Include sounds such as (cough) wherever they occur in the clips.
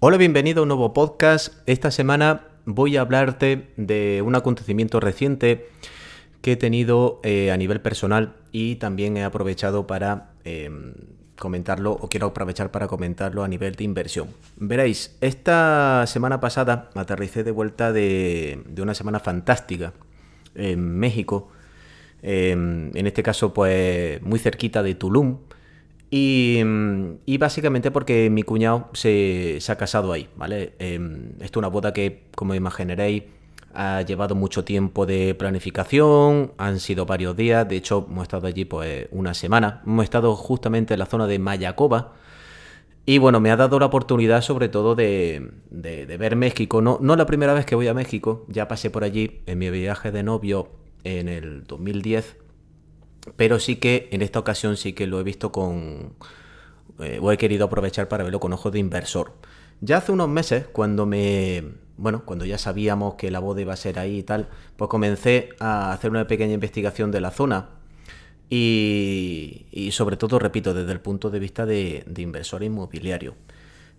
Hola, bienvenido a un nuevo podcast. Esta semana voy a hablarte de un acontecimiento reciente que he tenido eh, a nivel personal y también he aprovechado para em, comentarlo o quiero aprovechar para comentarlo a nivel de inversión. Veréis, esta semana pasada aterricé de vuelta de, una semana fantástica en México, em, en este caso pues muy cerquita de Tulum y, básicamente porque mi cuñado se, ha casado ahí, ¿vale? Eh, esto es una boda que, como imaginaréis, ha llevado mucho tiempo de planificación, han sido varios días, de hecho hemos estado allí pues una semana, hemos estado justamente en la zona de Mayacoba, y bueno, me ha dado la oportunidad sobre todo de, de, ver México, no, no la primera vez que voy a México, ya pasé por allí en mi viaje de novio en el 2010, pero sí que en esta ocasión sí que lo he visto con... Eh, o he querido aprovechar para verlo con ojos de inversor. Ya hace unos meses, cuando me... Bueno, cuando ya sabíamos que la boda iba a ser ahí y tal, pues comencé a hacer una pequeña investigación de la zona. Y, sobre todo, repito, desde el punto de vista de, inversor inmobiliario.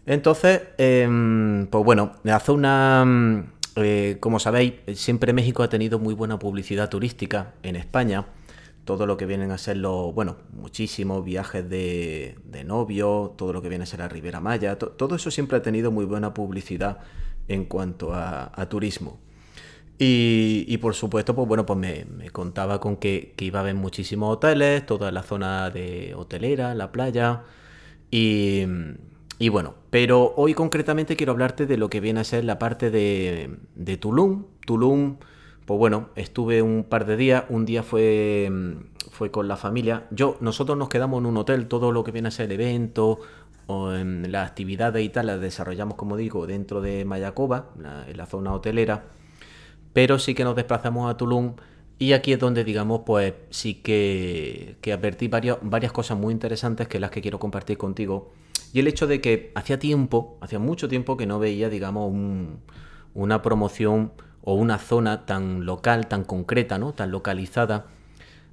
Entonces, em, pues bueno, la zona, eh, como sabéis, siempre México ha tenido muy buena publicidad turística en España todo lo que vienen a ser los, bueno, muchísimos viajes de, novio, todo lo que viene a ser la Ribera Maya, todo eso siempre ha tenido muy buena publicidad en cuanto a, turismo. Y, por supuesto, pues bueno, pues me, contaba con que, iba a haber muchísimos hoteles, toda la zona de hotelera, la playa. Y, y, bueno, pero hoy concretamente quiero hablarte de lo que viene a ser la parte de, de Tulum. Tulum pues bueno, estuve un par de días, un día fue, mm, fue con la familia. Yo, nosotros nos quedamos en un hotel, todo lo que viene a ser el evento, o en las actividades y tal, las desarrollamos, como digo, dentro de Mayacoba, en la zona hotelera, pero sí que nos desplazamos a Tulum y aquí es donde, digamos, pues sí que, que advertí varias, varias cosas muy interesantes que las que quiero compartir contigo. Y el hecho de que hacía tiempo, hacía mucho tiempo que no veía, digamos, una promoción o una zona tan local, tan concreta, ¿no? tan localizada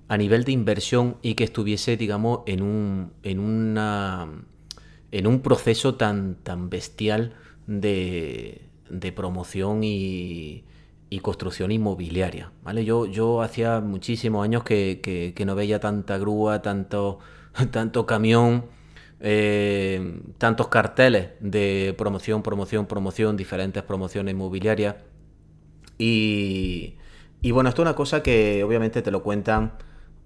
a nivel de inversión y que estuviese, digamos, en un, en una, en un proceso tan, tan bestial de, de promoción y, construcción inmobiliaria. ¿vale? Yo, yo hacía muchísimos años que, que, no veía tanta grúa, tanto, (laughs) tanto camión, eh, tantos carteles de promoción, promoción, promoción, diferentes promociones inmobiliarias y, bueno, esto es una cosa que obviamente te lo cuentan,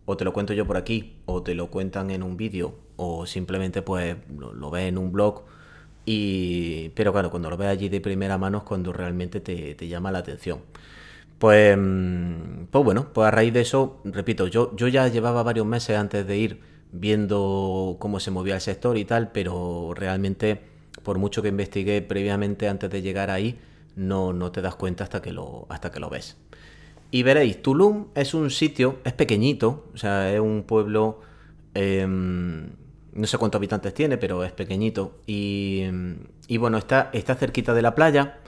o te lo cuento yo por aquí, o te lo cuentan en un vídeo, o simplemente pues lo, ves en un blog. Y, pero claro, cuando lo ves allí de primera mano es cuando realmente te, llama la atención. Pues, mm, pues bueno, pues a raíz de eso, repito, yo, yo ya llevaba varios meses antes de ir viendo cómo se movía el sector y tal, pero realmente, por mucho que investigué previamente antes de llegar ahí, no, no te das cuenta hasta que, lo, hasta que lo ves. Y veréis, Tulum es un sitio, es pequeñito, o sea, es un pueblo, em, no sé cuántos habitantes tiene, pero es pequeñito. Y, y, bueno, está, está cerquita de la playa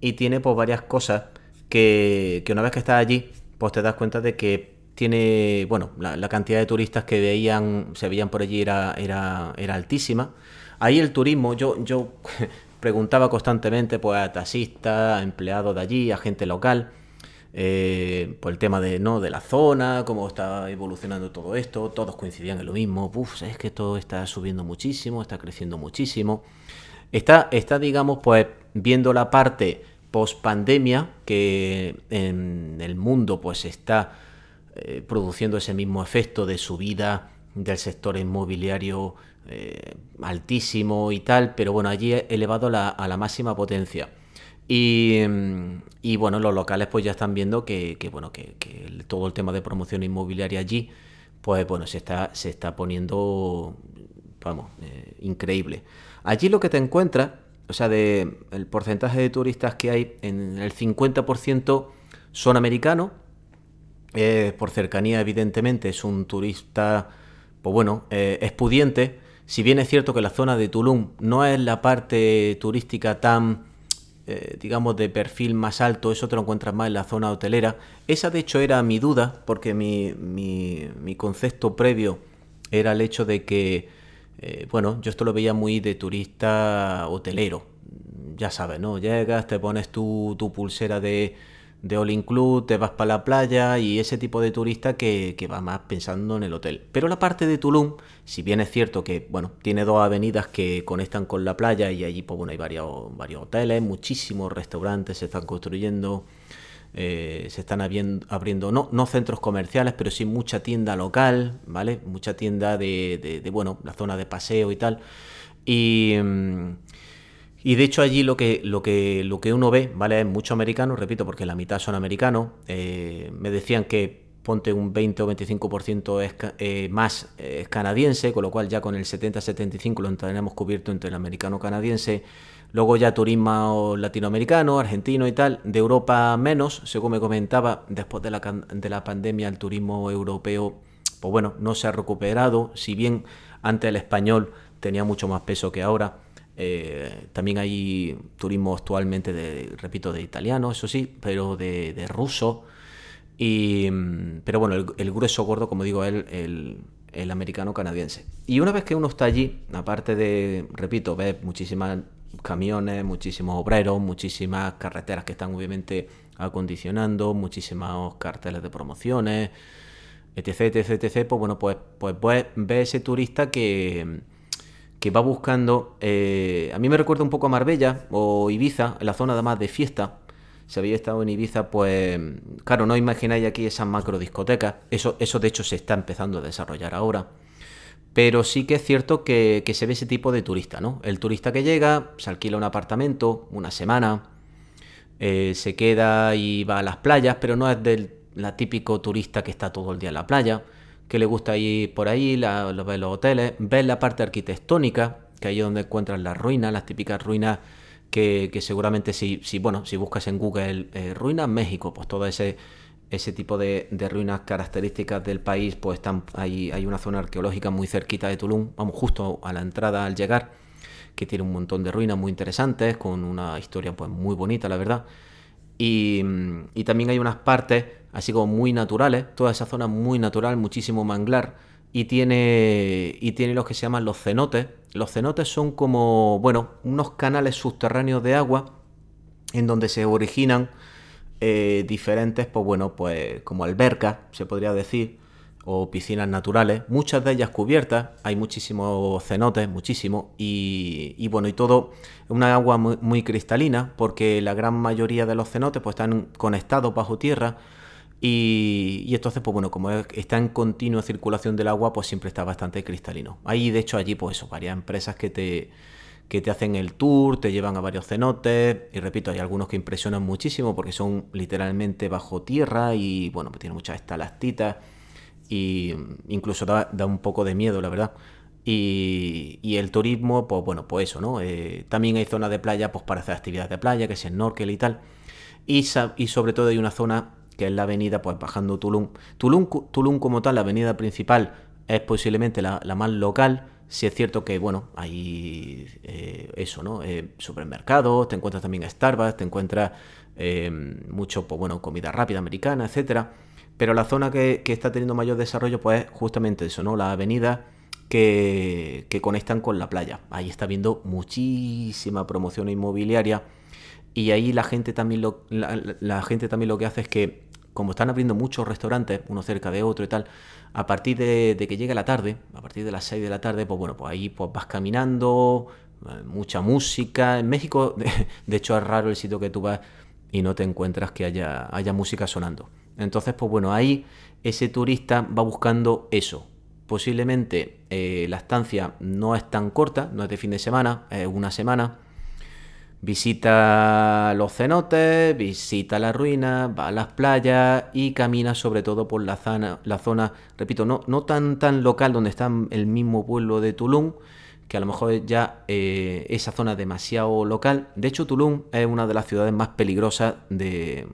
y tiene pues varias cosas que, que, una vez que estás allí, pues te das cuenta de que tiene, bueno, la, cantidad de turistas que veían, se veían por allí era, era, era altísima. Ahí el turismo, yo, yo (laughs) preguntaba constantemente pues, a taxistas, a empleados de allí, a gente local, eh, por el tema de, ¿no? de la zona, cómo está evolucionando todo esto, todos coincidían en lo mismo, Uf, es que todo está subiendo muchísimo, está creciendo muchísimo. Está, está digamos, pues viendo la parte post pandemia que en el mundo pues está eh, produciendo ese mismo efecto de subida del sector inmobiliario eh, altísimo y tal, pero bueno, allí elevado a la máxima potencia. Y, y, bueno, los locales pues ya están viendo que, bueno, que, todo el tema de promoción inmobiliaria allí, pues bueno, se está, se está poniendo, vamos, eh, increíble. Allí lo que te encuentras, o sea, de el porcentaje de turistas que hay, en el 50% son americanos, por cercanía evidentemente es un turista, pues bueno, es pudiente, si bien es cierto que la zona de Tulum no es la parte turística tan, eh, digamos, de perfil más alto, eso te lo encuentras más en la zona hotelera. Esa de hecho era mi duda, porque mi, mi, concepto previo era el hecho de que, eh, bueno, yo esto lo veía muy de turista hotelero. ya sabes, ¿no? Llegas, te pones tu, tu pulsera de, de all include, te vas para la playa y ese tipo de turista que, que, va más pensando en el hotel. Pero la parte de Tulum, si bien es cierto que, bueno, tiene dos avenidas que conectan con la playa y allí, pues bueno, hay varios, varios hoteles, muchísimos restaurantes se están construyendo, eh, se están abriendo, abriendo no, no, centros comerciales, pero sí mucha tienda local, ¿vale? Mucha tienda de, de, bueno, la zona de paseo y tal. Y... Mmm, y de hecho allí lo que, lo que, lo que uno ve, ¿vale? Es mucho americano, repito, porque la mitad son americanos. Eh, me decían que ponte un 20 o 25% es, eh, más eh, es canadiense, con lo cual ya con el 70-75 lo tenemos cubierto entre el americano-canadiense. Luego ya turismo latinoamericano, argentino y tal. De Europa menos, según me comentaba, después de la, de la pandemia el turismo europeo, pues bueno, no se ha recuperado. Si bien antes el español tenía mucho más peso que ahora. Eh, también hay turismo actualmente, de, repito, de italiano, eso sí, pero de, de ruso. Y, mm, pero bueno, el, grueso gordo, como digo, es el, el, americano canadiense. Y una vez que uno está allí, aparte de, repito, ves muchísimas camiones, muchísimos obreros, muchísimas carreteras que están obviamente acondicionando, muchísimos carteles de promociones, etc, etc, etc, pues bueno, pues, pues, pues ve ese turista que que va buscando. Eh, a mí me recuerda un poco a Marbella o Ibiza, la zona además de fiesta. Si habéis estado en Ibiza, pues claro, no imagináis aquí esas macro discotecas. Eso, eso de hecho se está empezando a desarrollar ahora. Pero sí que es cierto que, que, se ve ese tipo de turista, ¿no? El turista que llega, se alquila un apartamento, una semana, eh, se queda y va a las playas, pero no es del la típico turista que está todo el día en la playa que le gusta ir por ahí, la, lo, los hoteles, ver la parte arquitectónica, que ahí es donde encuentras las ruinas, las típicas ruinas que, que seguramente si, si, bueno, si buscas en Google eh, ruinas México, pues todo ese, ese tipo de, ruinas características del país, pues están ahí, hay una zona arqueológica muy cerquita de Tulum, vamos justo a la entrada al llegar, que tiene un montón de ruinas muy interesantes, con una historia pues muy bonita, la verdad. Y, y también hay unas partes así como muy naturales, toda esa zona muy natural, muchísimo manglar, y tiene, y tiene los que se llaman los cenotes. Los cenotes son como, bueno, unos canales subterráneos de agua en donde se originan eh, diferentes, pues bueno, pues como albercas, se podría decir, o piscinas naturales, muchas de ellas cubiertas, hay muchísimos cenotes, muchísimo, y, y, bueno, y todo una agua muy, muy, cristalina, porque la gran mayoría de los cenotes pues están conectados bajo tierra, y, entonces, pues bueno, como está en continua circulación del agua, pues siempre está bastante cristalino. Hay, de hecho, allí, pues eso, varias empresas que te, que te hacen el tour, te llevan a varios cenotes, y repito, hay algunos que impresionan muchísimo porque son literalmente bajo tierra y, bueno, pues tienen muchas estalactitas y incluso da, un poco de miedo, la verdad. Y, y, el turismo, pues bueno, pues eso, ¿no? Eh, también hay zonas de playa, pues para hacer actividades de playa, que es snorkel y tal. Y sobre todo hay una zona que es la avenida, pues bajando Tulum. Tulum, Tulum como tal, la avenida principal, es posiblemente la, la más local. Si es cierto que, bueno, hay eh, eso, ¿no? Eh, supermercados, te encuentras también Starbucks, te encuentras eh, mucho, pues bueno, comida rápida americana, etcétera. Pero la zona que, que, está teniendo mayor desarrollo, pues es justamente eso, ¿no? La avenida que, que conectan con la playa. Ahí está viendo muchísima promoción inmobiliaria y ahí la gente también lo, la, gente también lo que hace es que, como están abriendo muchos restaurantes, uno cerca de otro y tal, a partir de, que llegue la tarde, a partir de las 6 de la tarde, pues bueno, pues ahí pues vas caminando, eh, mucha música. En México, (laughs) de, de, hecho, es raro el sitio que tú vas y no te encuentras que haya, haya música sonando. Entonces, pues bueno, ahí ese turista va buscando eso. Posiblemente eh, la estancia no es tan corta, no es de fin de semana, es una semana Visita los cenotes, visita la ruina, va a las playas y camina sobre todo por la zona, la zona repito, no, no tan, tan local donde está el mismo pueblo de Tulum, que a lo mejor ya eh, esa zona es demasiado local. De hecho, Tulum es una de las ciudades más peligrosas de,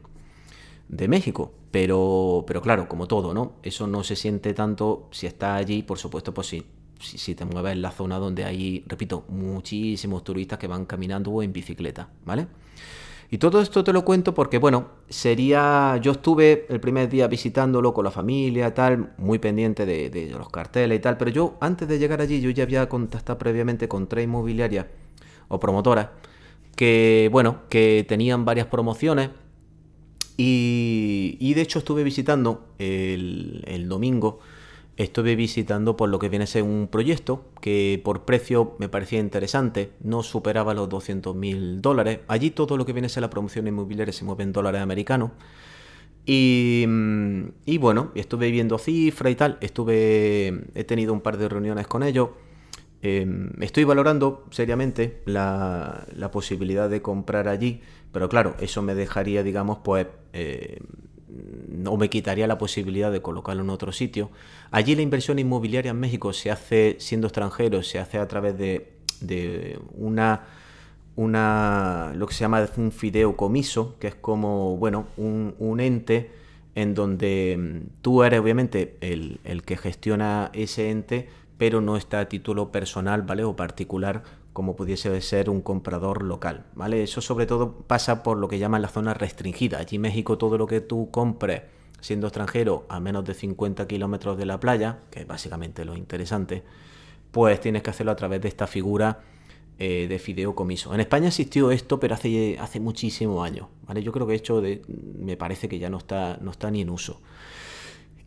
de México. Pero, pero claro, como todo, ¿no? Eso no se siente tanto si está allí, por supuesto, pues sí, si, si, te mueves en la zona donde hay, repito, muchísimos turistas que van caminando o en bicicleta, ¿vale? Y todo esto te lo cuento porque, bueno, sería. Yo estuve el primer día visitándolo con la familia y tal, muy pendiente de, de, los carteles y tal, pero yo antes de llegar allí, yo ya había contactado previamente con tres inmobiliarias o promotoras que, bueno, que tenían varias promociones y, de hecho estuve visitando el, domingo, estuve visitando por lo que viene a ser un proyecto que por precio me parecía interesante, no superaba los 200 mil dólares. Allí todo lo que viene a ser la promoción inmobiliaria se mueve en dólares americanos. Y, y bueno, estuve viendo cifras y tal, estuve, he tenido un par de reuniones con ellos. Em, estoy valorando seriamente la, posibilidad de comprar allí, pero claro, eso me dejaría, digamos, pues, eh, o me quitaría la posibilidad de colocarlo en otro sitio. Allí la inversión inmobiliaria en México se hace, siendo extranjero, se hace a través de, una, una, lo que se llama un fideicomiso, que es como, bueno, un, ente en donde mm, tú eres obviamente el, el que gestiona ese ente, pero no está a título personal, ¿vale? O particular, como pudiese ser un comprador local, ¿vale? Eso sobre todo pasa por lo que llaman la zona restringida. Allí en México todo lo que tú compres siendo extranjero a menos de 50 kilómetros de la playa, que es básicamente lo interesante, pues tienes que hacerlo a través de esta figura eh, de fideicomiso. En España existió esto, pero hace, hace muchísimos años, ¿vale? Yo creo que hecho me parece que ya no está, no está ni en uso.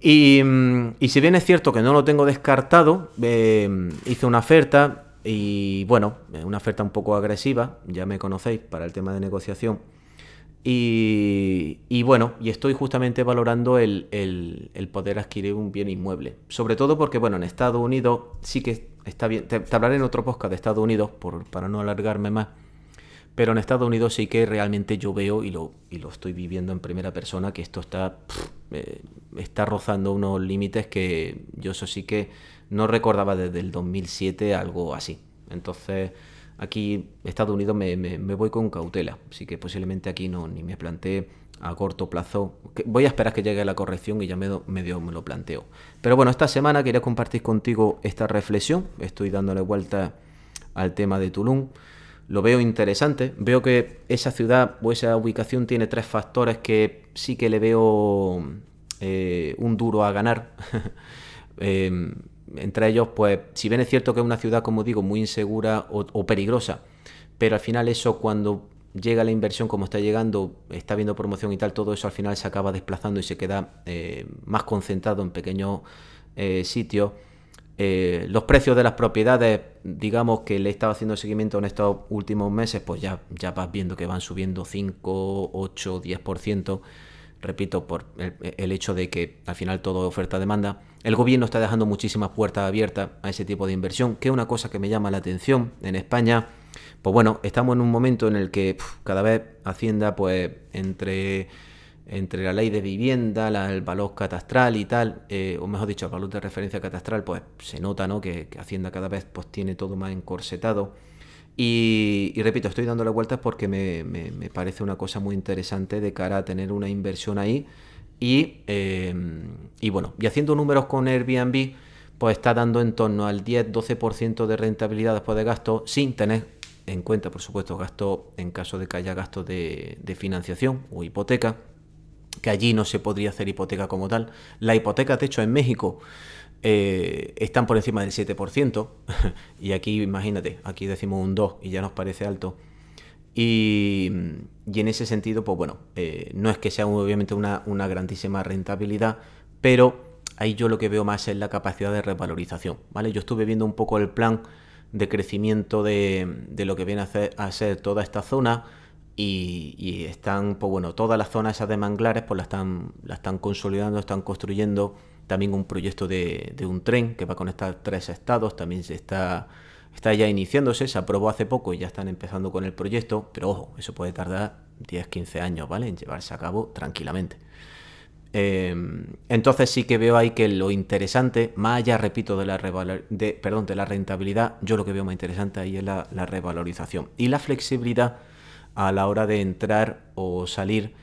Mm, y, si bien es cierto que no lo tengo descartado, eh, hice una oferta y bueno, una oferta un poco agresiva, ya me conocéis para el tema de negociación. Y, bueno, y estoy justamente valorando el, poder adquirir un bien inmueble. Sobre todo porque, bueno, en Estados Unidos sí que está bien. Te, hablaré en otro podcast de Estados Unidos por, para no alargarme más. Pero en Estados Unidos sí que realmente yo veo y lo, y lo estoy viviendo en primera persona que esto está, eh, está rozando unos límites que yo eso sí que no recordaba desde el 2007 algo así. Entonces aquí Estados Unidos me, voy con cautela, así que posiblemente aquí no ni me planteé a corto plazo. Voy a esperar que llegue la corrección y ya me, medio me lo planteo. Pero bueno, esta semana quería compartir contigo esta reflexión. Estoy dándole vuelta al tema de Tulum lo veo interesante. Veo que esa ciudad o esa ubicación tiene tres factores que sí que le veo eh, un duro a ganar. (laughs) Em, entre ellos, pues, si bien es cierto que es una ciudad, como digo, muy insegura o, peligrosa, pero al final eso cuando llega la inversión como está llegando, está viendo promoción y tal, todo eso al final se acaba desplazando y se queda eh, más concentrado en pequeños eh, sitios eh, los precios de las propiedades, digamos que le he estado haciendo seguimiento en estos últimos meses, pues ya, ya vas viendo que van subiendo 5, 8, 10%. Repito, por el, hecho de que al final todo es oferta-demanda. El gobierno está dejando muchísimas puertas abiertas a ese tipo de inversión, que es una cosa que me llama la atención en España. Pues bueno, estamos en un momento en el que cada vez Hacienda, pues entre entre la ley de vivienda, el valor catastral y tal, eh, o mejor dicho, el valor de referencia catastral, pues se nota ¿no? que, Hacienda cada vez pues, tiene todo más encorsetado. Y, repito, estoy dándole vueltas porque me, parece una cosa muy interesante de cara a tener una inversión ahí. Y, em, y bueno, y haciendo números con Airbnb, pues está dando en torno al 10-12% de rentabilidad después de gasto, sin tener en cuenta, por supuesto, gasto en caso de que haya gastos de financiación o hipoteca que allí no se podría hacer hipoteca como tal. La hipoteca, de hecho, en México eh, están por encima del 7%, (laughs) y aquí, imagínate, aquí decimos un 2 y ya nos parece alto. Y, en ese sentido, pues bueno, eh, no es que sea obviamente una, una, grandísima rentabilidad, pero ahí yo lo que veo más es la capacidad de revalorización, ¿vale? Yo estuve viendo un poco el plan de crecimiento de, de lo que viene a, hacer, a ser toda esta zona, y, están, pues bueno, todas las zonas esas de manglares pues la están, la están consolidando, están construyendo también un proyecto de, un tren que va a conectar tres estados, también se está, está ya iniciándose, se aprobó hace poco y ya están empezando con el proyecto, pero ojo, eso puede tardar 10, 15 años, ¿vale? En llevarse a cabo tranquilamente. Em, entonces sí que veo ahí que lo interesante, más allá, repito, de la, de, perdón, de la rentabilidad, yo lo que veo más interesante ahí es la, la revalorización y la flexibilidad a la hora de entrar o salir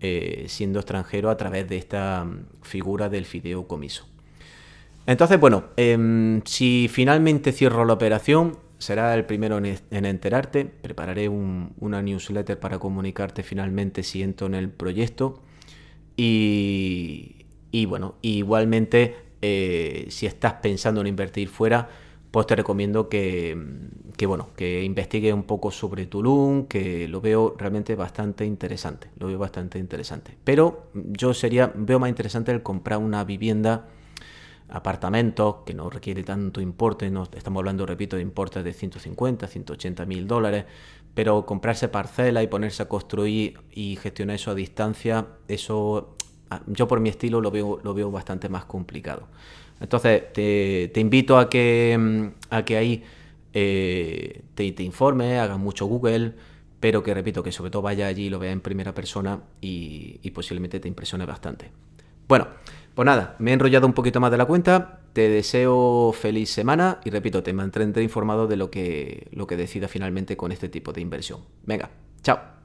eh, siendo extranjero a través de esta mm, figura del fideicomiso. Entonces, bueno, em, si finalmente cierro la operación, será el primero en, enterarte. Prepararé una newsletter para comunicarte finalmente si entro en el proyecto. Y, bueno, igualmente, eh, si estás pensando en invertir fuera, pues te recomiendo que, que bueno, que investigue un poco sobre Tulum, que lo veo realmente bastante interesante, lo veo bastante interesante. Pero yo sería, veo más interesante el comprar una vivienda, apartamentos, que no requiere tanto importe, no estamos hablando, repito, de importes de 150, 180 mil dólares, pero comprarse parcela y ponerse a construir y gestionar eso a distancia, eso yo por mi estilo lo veo, lo veo bastante más complicado. Entonces, te, invito a que, mm, a que ahí eh, te, informes, hagas mucho Google, pero que repito, que sobre todo vaya allí y lo vea en primera persona y, y posiblemente te impresione bastante. Bueno, pues nada, me he enrollado un poquito más de la cuenta. Te deseo feliz semana y repito, te mantendré informado de lo que, lo que decida finalmente con este tipo de inversión. Venga, chao.